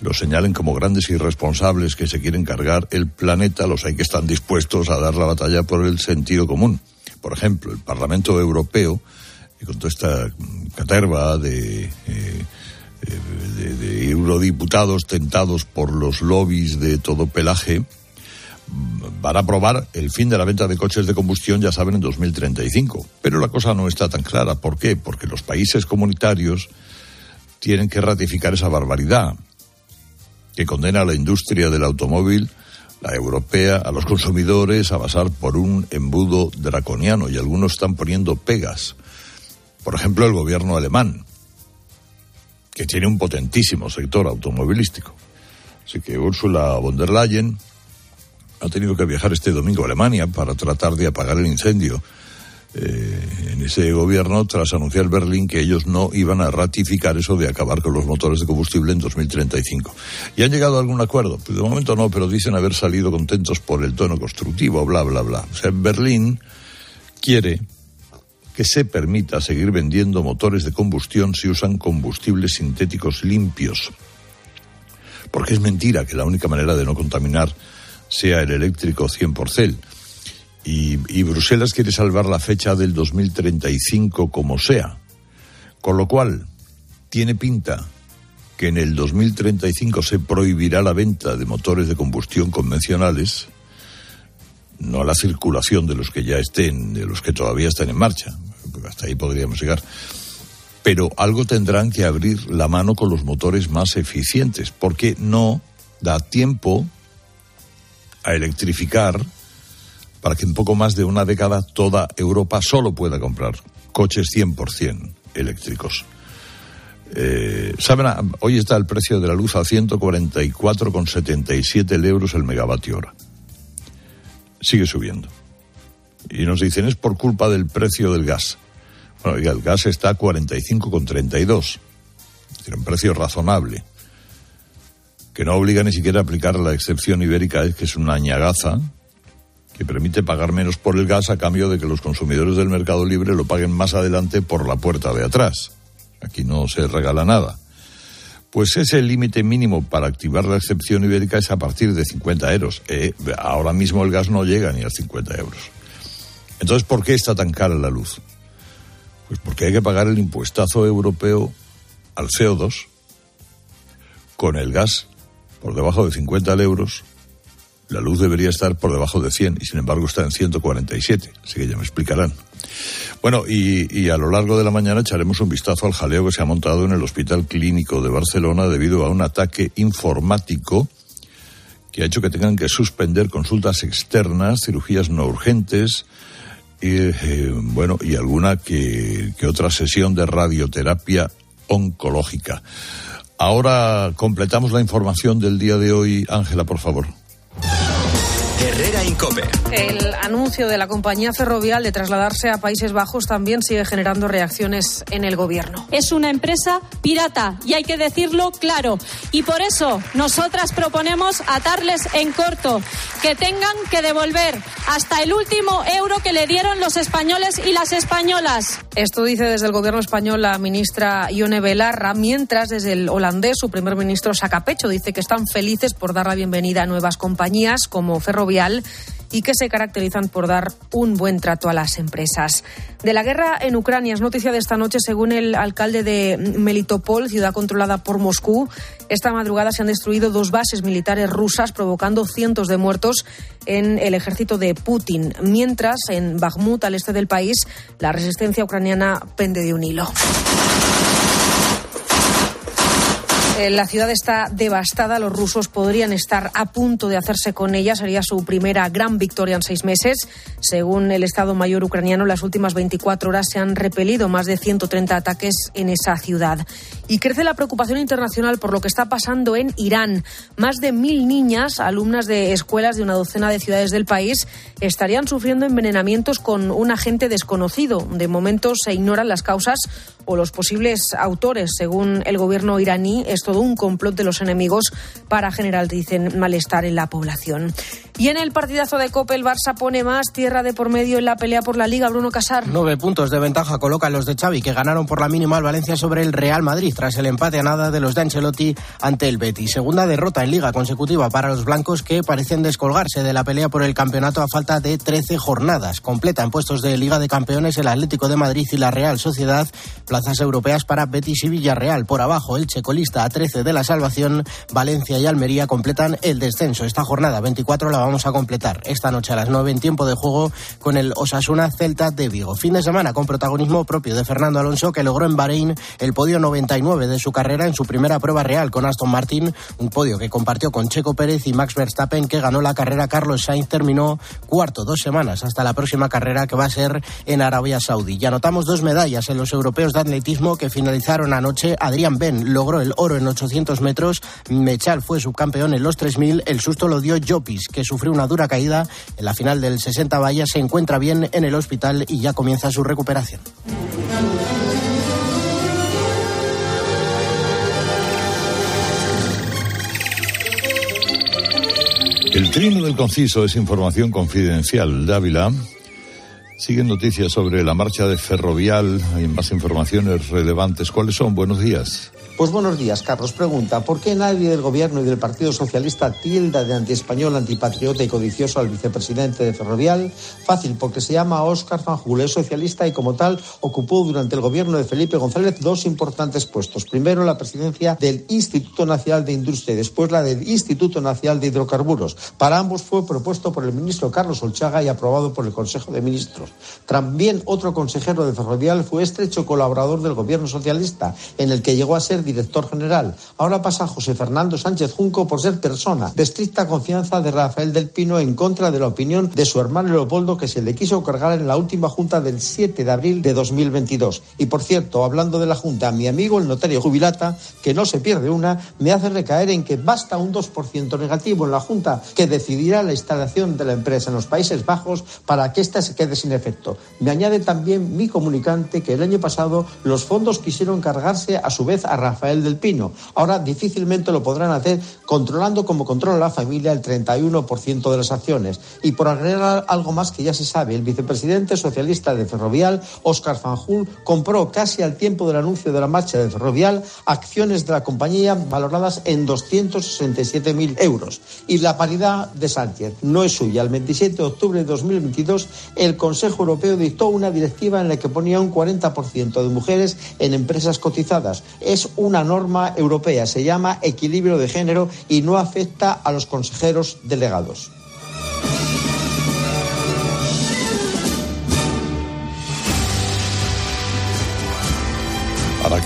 los señalen como grandes irresponsables que se quieren cargar el planeta, los hay que están dispuestos a dar la batalla por el sentido común. Por ejemplo, el Parlamento Europeo, y con toda esta caterva de, eh, de, eurodiputados tentados por los lobbies de todo pelaje, van a aprobar el fin de la venta de coches de combustión, ya saben, en 2035. Pero la cosa no está tan clara. ¿Por qué? Porque los países comunitarios tienen que ratificar esa barbaridad que condena a la industria del automóvil la europea, a los consumidores a pasar por un embudo draconiano y algunos están poniendo pegas. Por ejemplo, el gobierno alemán, que tiene un potentísimo sector automovilístico. Así que Ursula von der Leyen ha tenido que viajar este domingo a Alemania para tratar de apagar el incendio eh, en ese gobierno tras anunciar Berlín que ellos no iban a ratificar eso de acabar con los motores de combustible en 2035. ¿Y han llegado a algún acuerdo? Pues de momento no, pero dicen haber salido contentos por el tono constructivo, bla, bla, bla. O sea, Berlín quiere que se permita seguir vendiendo motores de combustión si usan combustibles sintéticos limpios. Porque es mentira que la única manera de no contaminar sea el eléctrico 100%. Y, Bruselas quiere salvar la fecha del 2035 como sea. Con lo cual, tiene pinta que en el 2035 se prohibirá la venta de motores de combustión convencionales, no la circulación de los que ya estén, de los que todavía están en marcha, hasta ahí podríamos llegar, pero algo tendrán que abrir la mano con los motores más eficientes, porque no da tiempo a electrificar para que en poco más de una década toda Europa solo pueda comprar coches 100% eléctricos. Eh, ¿Saben? Hoy está el precio de la luz a 144,77 euros el megavatio hora. Sigue subiendo. Y nos dicen, es por culpa del precio del gas. Bueno, el gas está a 45,32. Es decir, un precio razonable. Que no obliga ni siquiera a aplicar la excepción ibérica, es que es una añagaza que permite pagar menos por el gas a cambio de que los consumidores del mercado libre lo paguen más adelante por la puerta de atrás. Aquí no se regala nada. Pues ese límite mínimo para activar la excepción ibérica es a partir de 50 euros. Eh, ahora mismo el gas no llega ni a 50 euros. Entonces, ¿por qué está tan cara la luz? Pues porque hay que pagar el impuestazo europeo al CO2 con el gas por debajo de 50 euros la luz debería estar por debajo de 100 y sin embargo está en 147, así que ya me explicarán. Bueno, y, a lo largo de la mañana echaremos un vistazo al jaleo que se ha montado en el Hospital Clínico de Barcelona debido a un ataque informático que ha hecho que tengan que suspender consultas externas, cirugías no urgentes, y, eh, bueno, y alguna que otra sesión de radioterapia oncológica. Ahora completamos la información del día de hoy. Ángela, por favor. Herrera Incope. El anuncio de la compañía ferrovial de trasladarse a Países Bajos también sigue generando reacciones en el gobierno. Es una empresa pirata y hay que decirlo claro. Y por eso nosotras proponemos atarles en corto, que tengan que devolver hasta el último euro que le dieron los españoles y las españolas. Esto dice desde el gobierno español la ministra Ione Belarra, mientras desde el holandés su primer ministro Sacapecho dice que están felices por dar la bienvenida a nuevas compañías como Ferrovial y que se caracterizan por dar un buen trato a las empresas. De la guerra en Ucrania es noticia de esta noche, según el alcalde de Melitopol, ciudad controlada por Moscú. Esta madrugada se han destruido dos bases militares rusas, provocando cientos de muertos en el ejército de Putin. Mientras, en Bakhmut, al este del país, la resistencia ucraniana pende de un hilo. Eh, la ciudad está devastada, los rusos podrían estar a punto de hacerse con ella, sería su primera gran victoria en seis meses. Según el Estado Mayor ucraniano, las últimas 24 horas se han repelido más de 130 ataques en esa ciudad. Y crece la preocupación internacional por lo que está pasando en Irán. Más de mil niñas, alumnas de escuelas de una docena de ciudades del país, estarían sufriendo envenenamientos con un agente desconocido. De momento se ignoran las causas o los posibles autores. Según el gobierno iraní, es todo un complot de los enemigos para generar, dicen, malestar en la población. Y en el partidazo de Copa, el Barça pone más tierra de por medio en la pelea por la Liga. Bruno Casar. Nueve puntos de ventaja colocan los de Xavi, que ganaron por la mínima al Valencia sobre el Real Madrid tras el empate a nada de los de Ancelotti ante el Betis. Segunda derrota en Liga consecutiva para los blancos que parecen descolgarse de la pelea por el campeonato a falta de 13 jornadas. Completa en puestos de Liga de Campeones el Atlético de Madrid y la Real Sociedad. Plazas europeas para Betis y Villarreal. Por abajo, el checolista a 13 de la salvación. Valencia y Almería completan el descenso. Esta jornada 24 la vamos a completar esta noche a las 9 en tiempo de juego con el Osasuna Celta de Vigo. Fin de semana con protagonismo propio de Fernando Alonso que logró en Bahrein el podio 99 de su carrera en su primera prueba real con Aston Martin, un podio que compartió con Checo Pérez y Max Verstappen que ganó la carrera. Carlos Sainz terminó cuarto, dos semanas hasta la próxima carrera que va a ser en Arabia Saudí. Ya anotamos dos medallas en los europeos de atletismo que finalizaron anoche. Adrián Ben logró el oro en 800 metros, Mechal fue subcampeón en los 3000, el susto lo dio Jopis, que sufrió una dura caída en la final del 60 vallas, se encuentra bien en el hospital y ya comienza su recuperación. El trino del conciso es información confidencial. Dávila. Siguen noticias sobre la marcha de Ferrovial. Hay más informaciones relevantes. ¿Cuáles son? Buenos días. Pues buenos días, Carlos. Pregunta, ¿por qué nadie del Gobierno y del Partido Socialista tilda de antiespañol, antipatriota y codicioso al vicepresidente de Ferrovial? Fácil, porque se llama Óscar Fanjul, es socialista y como tal ocupó durante el gobierno de Felipe González dos importantes puestos. Primero la presidencia del Instituto Nacional de Industria y después la del Instituto Nacional de Hidrocarburos. Para ambos fue propuesto por el ministro Carlos Olchaga y aprobado por el Consejo de Ministros. También otro consejero de Ferrovial fue estrecho colaborador del gobierno socialista, en el que llegó a ser director general. Ahora pasa José Fernando Sánchez Junco por ser persona de estricta confianza de Rafael del Pino en contra de la opinión de su hermano Leopoldo que se le quiso cargar en la última junta del 7 de abril de 2022. Y por cierto, hablando de la junta, mi amigo el notario jubilata, que no se pierde una, me hace recaer en que basta un 2% negativo en la junta que decidirá la instalación de la empresa en los Países Bajos para que ésta se quede sin efecto. Me añade también mi comunicante que el año pasado los fondos quisieron cargarse a su vez a Rafael del Pino. Ahora difícilmente lo podrán hacer controlando como controla la familia el 31% de las acciones. Y por agregar algo más que ya se sabe, el vicepresidente socialista de Ferrovial, Óscar Fanjul, compró casi al tiempo del anuncio de la marcha de Ferrovial acciones de la compañía valoradas en 267.000 euros. Y la paridad de Sánchez no es suya. El 27 de octubre de 2022, el Consejo Europeo dictó una directiva en la que ponía un 40% de mujeres en empresas cotizadas. Es una norma europea, se llama equilibrio de género y no afecta a los consejeros delegados.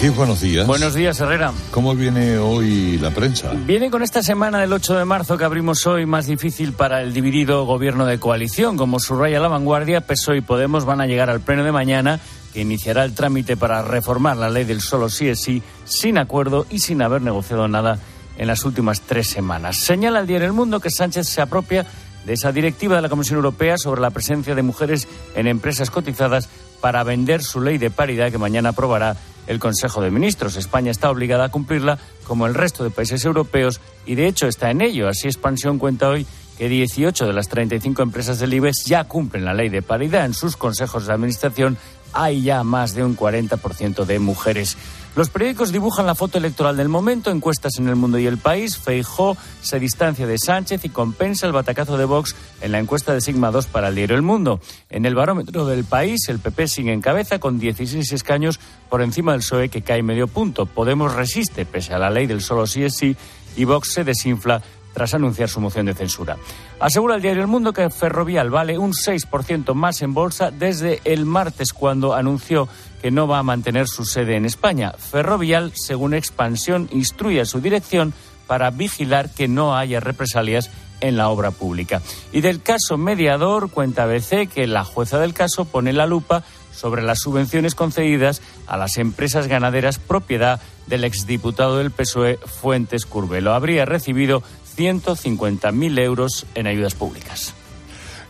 Aquí, buenos días. Buenos días, Herrera. ¿Cómo viene hoy la prensa? Viene con esta semana del 8 de marzo que abrimos hoy más difícil para el dividido gobierno de coalición. Como subraya la vanguardia, PSOE y Podemos van a llegar al pleno de mañana iniciará el trámite para reformar la ley del solo sí es sí, sin acuerdo y sin haber negociado nada en las últimas tres semanas. Señala el diario El Mundo que Sánchez se apropia de esa directiva de la Comisión Europea sobre la presencia de mujeres en empresas cotizadas para vender su ley de paridad que mañana aprobará el Consejo de Ministros. España está obligada a cumplirla como el resto de países europeos y de hecho está en ello. Así Expansión cuenta hoy que 18 de las 35 empresas del IBEX ya cumplen la ley de paridad en sus consejos de administración. Hay ya más de un 40% de mujeres. Los periódicos dibujan la foto electoral del momento, encuestas en el mundo y el país. Feijó se distancia de Sánchez y compensa el batacazo de Vox en la encuesta de Sigma 2 para el diario El Mundo. En el barómetro del país, el PP sigue en cabeza con 16 escaños por encima del PSOE que cae medio punto. Podemos resiste pese a la ley del solo sí es sí y Vox se desinfla tras anunciar su moción de censura. Asegura el diario El Mundo que Ferrovial vale un 6% más en bolsa desde el martes cuando anunció que no va a mantener su sede en España. Ferrovial, según Expansión, instruye a su dirección para vigilar que no haya represalias en la obra pública. Y del caso mediador, cuenta ABC que la jueza del caso pone la lupa sobre las subvenciones concedidas a las empresas ganaderas propiedad del exdiputado del PSOE Fuentes Curvelo. Habría recibido 150.000 euros en ayudas públicas.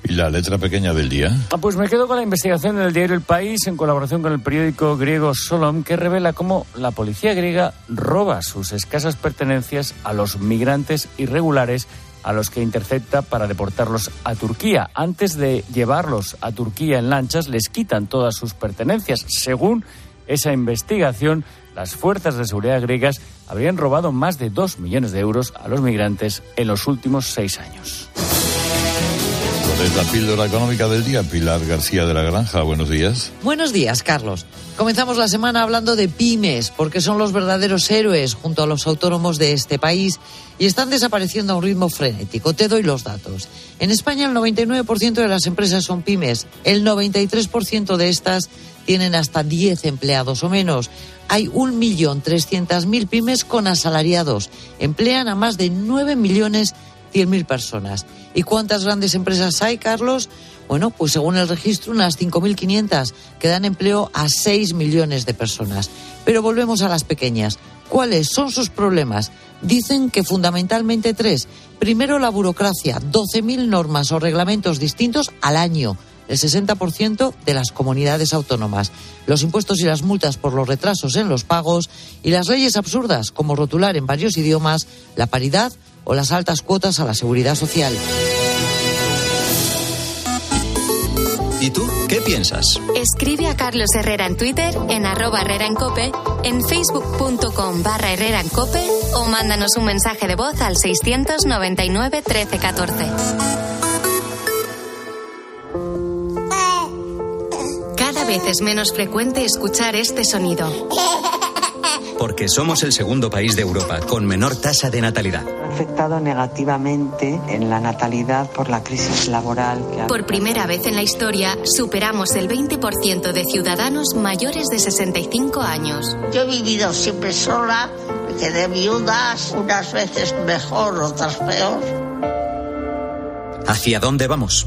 ¿Y la letra pequeña del día? Ah, pues me quedo con la investigación del diario El País en colaboración con el periódico griego Solom que revela cómo la policía griega roba sus escasas pertenencias a los migrantes irregulares a los que intercepta para deportarlos a Turquía. Antes de llevarlos a Turquía en lanchas, les quitan todas sus pertenencias. Según esa investigación, las fuerzas de seguridad griegas habrían robado más de dos millones de euros a los migrantes en los últimos seis años. Es la píldora económica del día. Pilar García de la Granja, buenos días. Buenos días, Carlos. Comenzamos la semana hablando de pymes, porque son los verdaderos héroes junto a los autónomos de este país y están desapareciendo a un ritmo frenético. Te doy los datos. En España el 99% de las empresas son pymes, el 93% de estas tienen hasta 10 empleados o menos. Hay 1.300.000 pymes con asalariados. Emplean a más de 9 millones 100.000 personas. ¿Y cuántas grandes empresas hay, Carlos? Bueno, pues según el registro, unas 5.500 que dan empleo a 6 millones de personas. Pero volvemos a las pequeñas. ¿Cuáles son sus problemas? Dicen que fundamentalmente tres. Primero, la burocracia, 12.000 normas o reglamentos distintos al año el 60% de las comunidades autónomas, los impuestos y las multas por los retrasos en los pagos y las leyes absurdas como rotular en varios idiomas la paridad o las altas cuotas a la seguridad social. ¿Y tú qué piensas? Escribe a Carlos Herrera en Twitter, en arroba Herrera en Cope, en facebook.com barra Herrera en Cope o mándanos un mensaje de voz al 699 1314. Cada vez es menos frecuente escuchar este sonido. Porque somos el segundo país de Europa con menor tasa de natalidad. Ha afectado negativamente en la natalidad por la crisis laboral. Que ha... Por primera vez en la historia, superamos el 20% de ciudadanos mayores de 65 años. Yo he vivido siempre sola, me quedé viudas, unas veces mejor, otras peor. ¿Hacia dónde vamos?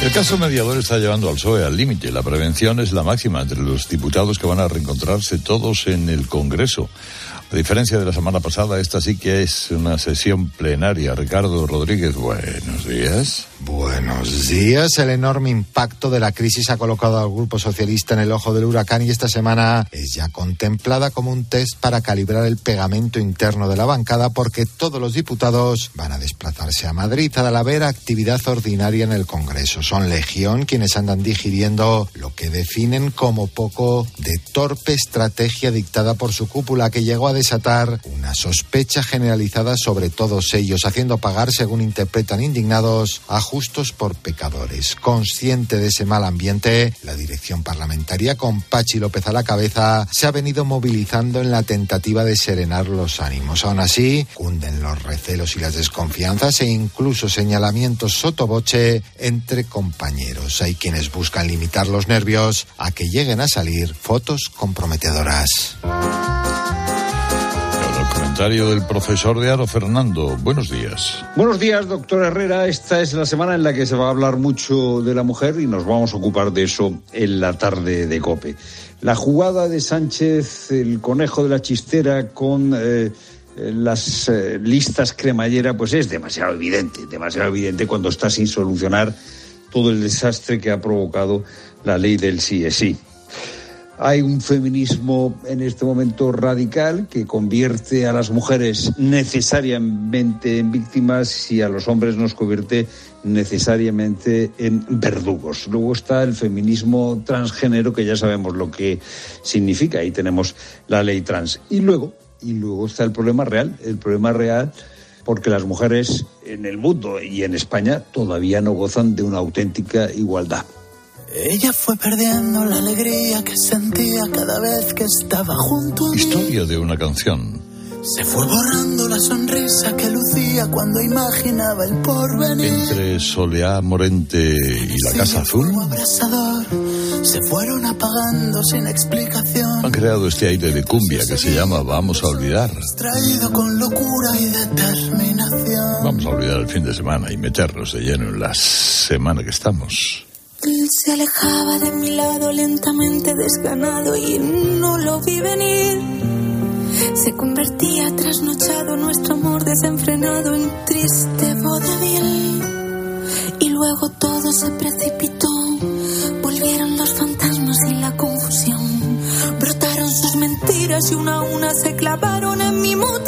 El caso mediador está llevando al PSOE al límite. La prevención es la máxima entre los diputados que van a reencontrarse todos en el Congreso. A diferencia de la semana pasada, esta sí que es una sesión plenaria. Ricardo Rodríguez, buenos días. Buenos días. El enorme impacto de la crisis ha colocado al Grupo Socialista en el ojo del huracán y esta semana es ya contemplada como un test para calibrar el pegamento interno de la bancada porque todos los diputados van a desplazarse a Madrid a la vera actividad ordinaria en el Congreso. Son legión quienes andan digiriendo lo que definen como poco de torpe estrategia dictada por su cúpula que llegó a desatar una sospecha generalizada sobre todos ellos, haciendo pagar, según interpretan indignados, a justos por pecadores. Consciente de ese mal ambiente, la dirección parlamentaria, con Pachi López a la cabeza, se ha venido movilizando en la tentativa de serenar los ánimos. Aún así, cunden los recelos y las desconfianzas e incluso señalamientos sotoboche entre compañeros. Hay quienes buscan limitar los nervios a que lleguen a salir fotos comprometedoras. Comentario del profesor de Aro, Fernando. Buenos días. Buenos días, doctor Herrera. Esta es la semana en la que se va a hablar mucho de la mujer y nos vamos a ocupar de eso en la tarde de COPE. La jugada de Sánchez, el conejo de la chistera con eh, las eh, listas cremallera, pues es demasiado evidente, demasiado evidente cuando está sin solucionar todo el desastre que ha provocado la ley del sí es sí. Hay un feminismo en este momento radical que convierte a las mujeres necesariamente en víctimas y a los hombres nos convierte necesariamente en verdugos. Luego está el feminismo transgénero que ya sabemos lo que significa y tenemos la ley trans. Y luego, y luego está el problema real, el problema real porque las mujeres en el mundo y en España todavía no gozan de una auténtica igualdad. Ella fue perdiendo la alegría que sentía cada vez que estaba junto a mí. Historia de una canción. Se fue borrando la sonrisa que lucía cuando imaginaba el porvenir. Entre Soleá Morente y la Casa Azul. Abrasador, se fueron apagando sin explicación. Han creado este aire de cumbia que se llama Vamos a olvidar. Traído con locura y determinación. Vamos a olvidar el fin de semana y meternos de lleno en la semana que estamos. Se alejaba de mi lado lentamente desganado y no lo vi venir. Se convertía trasnochado nuestro amor desenfrenado en triste vodevil. Y luego todo se precipitó. Volvieron los fantasmas y la confusión. Brotaron sus mentiras y una a una se clavaron en mi mutilado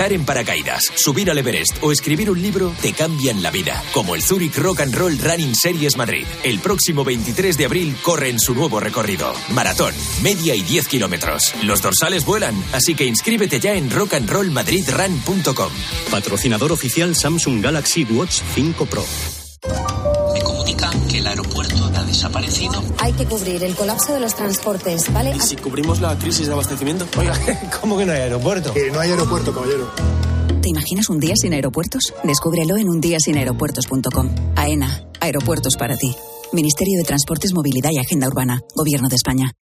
Saltar en paracaídas, subir al Everest o escribir un libro te cambian la vida, como el Zurich Rock and Roll Running Series Madrid. El próximo 23 de abril corre en su nuevo recorrido. Maratón, media y 10 kilómetros. Los dorsales vuelan, así que inscríbete ya en rockandrollmadridrun.com. Patrocinador oficial Samsung Galaxy Watch 5 Pro. Desaparecido. Hay que cubrir el colapso de los transportes, ¿vale? ¿Y si cubrimos la crisis de abastecimiento? Oiga, ¿cómo que no hay aeropuerto? Que no hay aeropuerto, caballero. ¿Te imaginas un día sin aeropuertos? Descúbrelo en undiasinaeropuertos.com. AENA, aeropuertos para ti. Ministerio de Transportes, Movilidad y Agenda Urbana. Gobierno de España.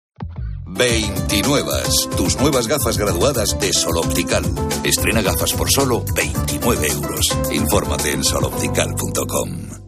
29. Tus nuevas gafas graduadas de Sol Optical. Estrena gafas por solo 29 euros. Infórmate en soloptical.com.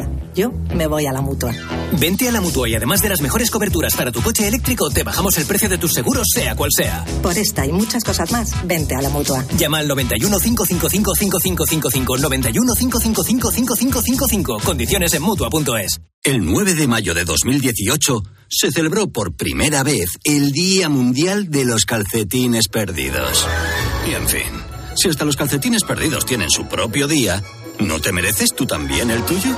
yo me voy a la mutua. Vente a la mutua y además de las mejores coberturas para tu coche eléctrico, te bajamos el precio de tus seguros, sea cual sea. Por esta y muchas cosas más, vente a la mutua. Llama al 91 555 5555 91 555 5555. Condiciones en mutua.es. El 9 de mayo de 2018 se celebró por primera vez el Día Mundial de los Calcetines Perdidos. Y en fin, si hasta los calcetines perdidos tienen su propio día, ¿no te mereces tú también el tuyo?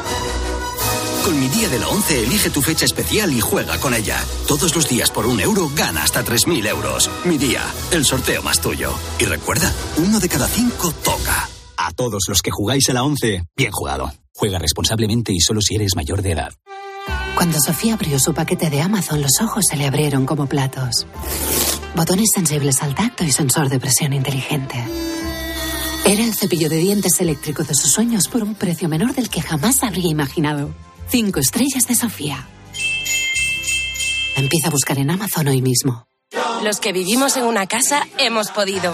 Con mi día de la 11 elige tu fecha especial y juega con ella. Todos los días por un euro gana hasta 3.000 euros. Mi día, el sorteo más tuyo. Y recuerda, uno de cada cinco toca. A todos los que jugáis a la 11, bien jugado. Juega responsablemente y solo si eres mayor de edad. Cuando Sofía abrió su paquete de Amazon, los ojos se le abrieron como platos. Botones sensibles al tacto y sensor de presión inteligente. Era el cepillo de dientes eléctrico de sus sueños por un precio menor del que jamás habría imaginado. Cinco estrellas de Sofía. Empieza a buscar en Amazon hoy mismo. Los que vivimos en una casa hemos podido.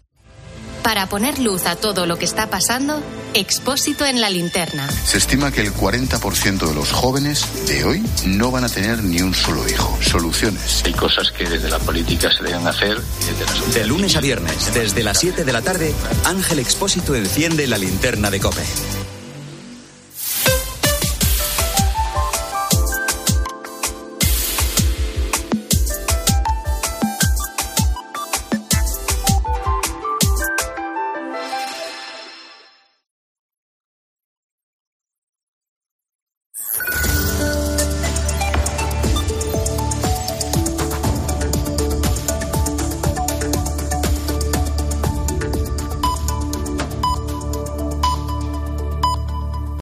Para poner luz a todo lo que está pasando, Expósito en la linterna. Se estima que el 40% de los jóvenes de hoy no van a tener ni un solo hijo. Soluciones. Hay cosas que desde la política se deben hacer desde De lunes a viernes, desde las 7 de la tarde, Ángel Expósito enciende la linterna de COPE.